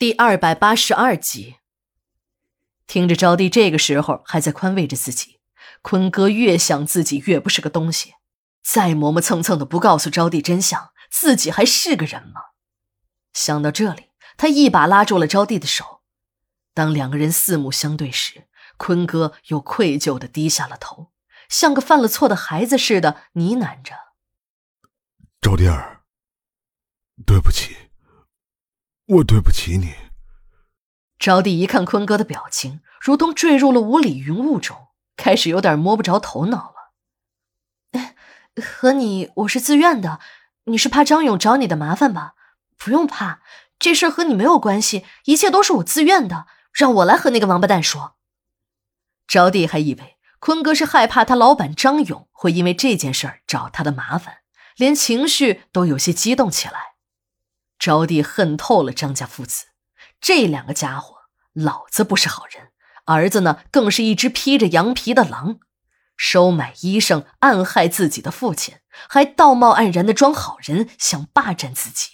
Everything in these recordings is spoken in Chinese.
第二百八十二集，听着招娣这个时候还在宽慰着自己，坤哥越想自己越不是个东西，再磨磨蹭蹭的不告诉招娣真相，自己还是个人吗？想到这里，他一把拉住了招娣的手。当两个人四目相对时，坤哥又愧疚的低下了头，像个犯了错的孩子似的呢喃着：“招娣儿，对不起。”我对不起你。招娣一看坤哥的表情，如同坠入了雾里云雾中，开始有点摸不着头脑了。和你，我是自愿的。你是怕张勇找你的麻烦吧？不用怕，这事和你没有关系，一切都是我自愿的。让我来和那个王八蛋说。招娣还以为坤哥是害怕他老板张勇会因为这件事儿找他的麻烦，连情绪都有些激动起来。招娣恨透了张家父子，这两个家伙，老子不是好人，儿子呢更是一只披着羊皮的狼，收买医生，暗害自己的父亲，还道貌岸然的装好人，想霸占自己，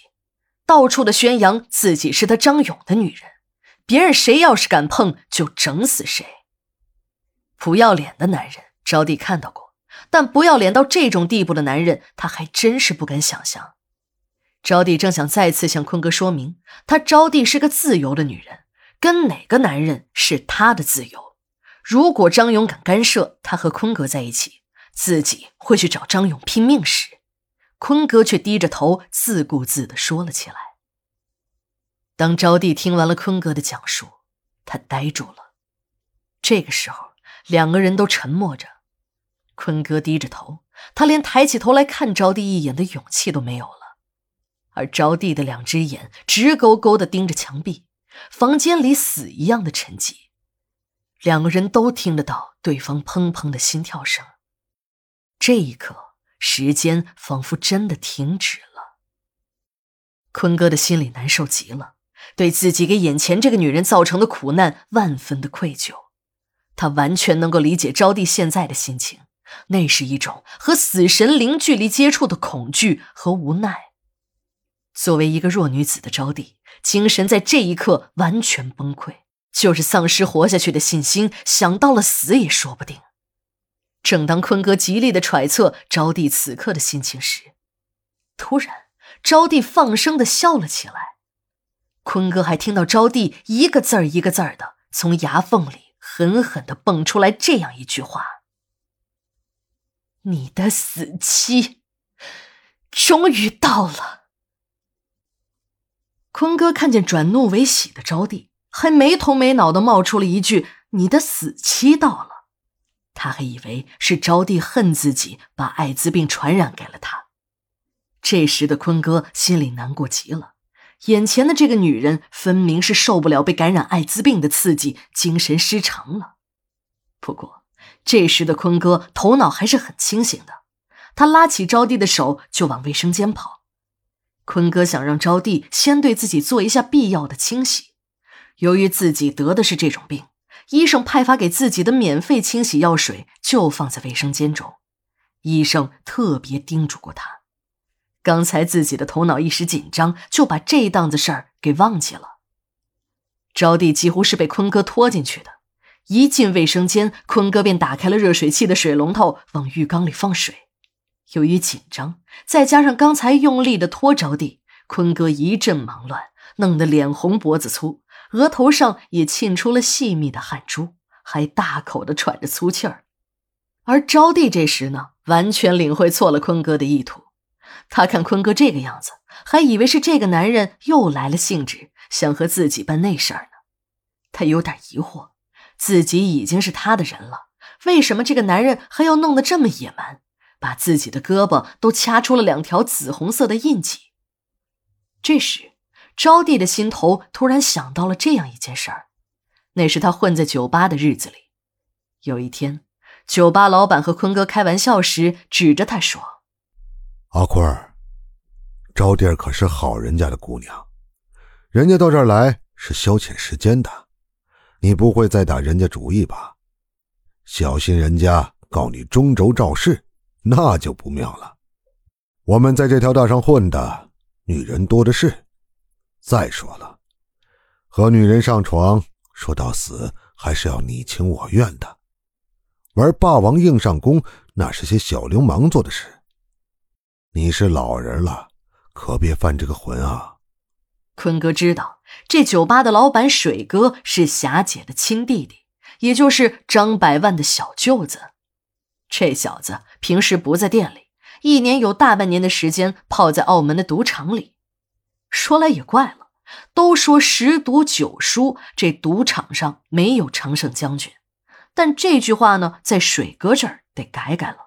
到处的宣扬自己是他张勇的女人，别人谁要是敢碰，就整死谁。不要脸的男人，招娣看到过，但不要脸到这种地步的男人，他还真是不敢想象。招娣正想再次向坤哥说明，她招娣是个自由的女人，跟哪个男人是她的自由。如果张勇敢干涉她和坤哥在一起，自己会去找张勇拼命时，坤哥却低着头自顾自地说了起来。当招娣听完了坤哥的讲述，她呆住了。这个时候，两个人都沉默着。坤哥低着头，他连抬起头来看招娣一眼的勇气都没有了。而招娣的两只眼直勾勾的盯着墙壁，房间里死一样的沉寂，两个人都听得到对方砰砰的心跳声。这一刻，时间仿佛真的停止了。坤哥的心里难受极了，对自己给眼前这个女人造成的苦难万分的愧疚。他完全能够理解招娣现在的心情，那是一种和死神零距离接触的恐惧和无奈。作为一个弱女子的招娣，精神在这一刻完全崩溃，就是丧失活下去的信心，想到了死也说不定。正当坤哥极力的揣测招娣此刻的心情时，突然，招娣放声的笑了起来。坤哥还听到招娣一个字儿一个字儿的从牙缝里狠狠的蹦出来这样一句话：“你的死期终于到了。”坤哥看见转怒为喜的招娣，还没头没脑的冒出了一句：“你的死期到了。”他还以为是招娣恨自己把艾滋病传染给了他。这时的坤哥心里难过极了，眼前的这个女人分明是受不了被感染艾滋病的刺激，精神失常了。不过这时的坤哥头脑还是很清醒的，他拉起招娣的手就往卫生间跑。坤哥想让招娣先对自己做一下必要的清洗，由于自己得的是这种病，医生派发给自己的免费清洗药水就放在卫生间中。医生特别叮嘱过他，刚才自己的头脑一时紧张，就把这档子事儿给忘记了。招娣几乎是被坤哥拖进去的，一进卫生间，坤哥便打开了热水器的水龙头，往浴缸里放水。由于紧张，再加上刚才用力的拖着地，坤哥一阵忙乱，弄得脸红脖子粗，额头上也沁出了细密的汗珠，还大口的喘着粗气儿。而招娣这时呢，完全领会错了坤哥的意图。他看坤哥这个样子，还以为是这个男人又来了兴致，想和自己办那事儿呢。他有点疑惑，自己已经是他的人了，为什么这个男人还要弄得这么野蛮？把自己的胳膊都掐出了两条紫红色的印记。这时，招娣的心头突然想到了这样一件事儿：那是他混在酒吧的日子里。有一天，酒吧老板和坤哥开玩笑时，指着他说：“阿坤儿，招娣可是好人家的姑娘，人家到这儿来是消遣时间的，你不会再打人家主意吧？小心人家告你中轴肇事。”那就不妙了。我们在这条道上混的女人多的是。再说了，和女人上床，说到死还是要你情我愿的。玩霸王硬上弓，那是些小流氓做的事。你是老人了，可别犯这个浑啊！坤哥知道，这酒吧的老板水哥是霞姐的亲弟弟，也就是张百万的小舅子。这小子平时不在店里，一年有大半年的时间泡在澳门的赌场里。说来也怪了，都说十赌九输，这赌场上没有常胜将军。但这句话呢，在水哥这儿得改改了。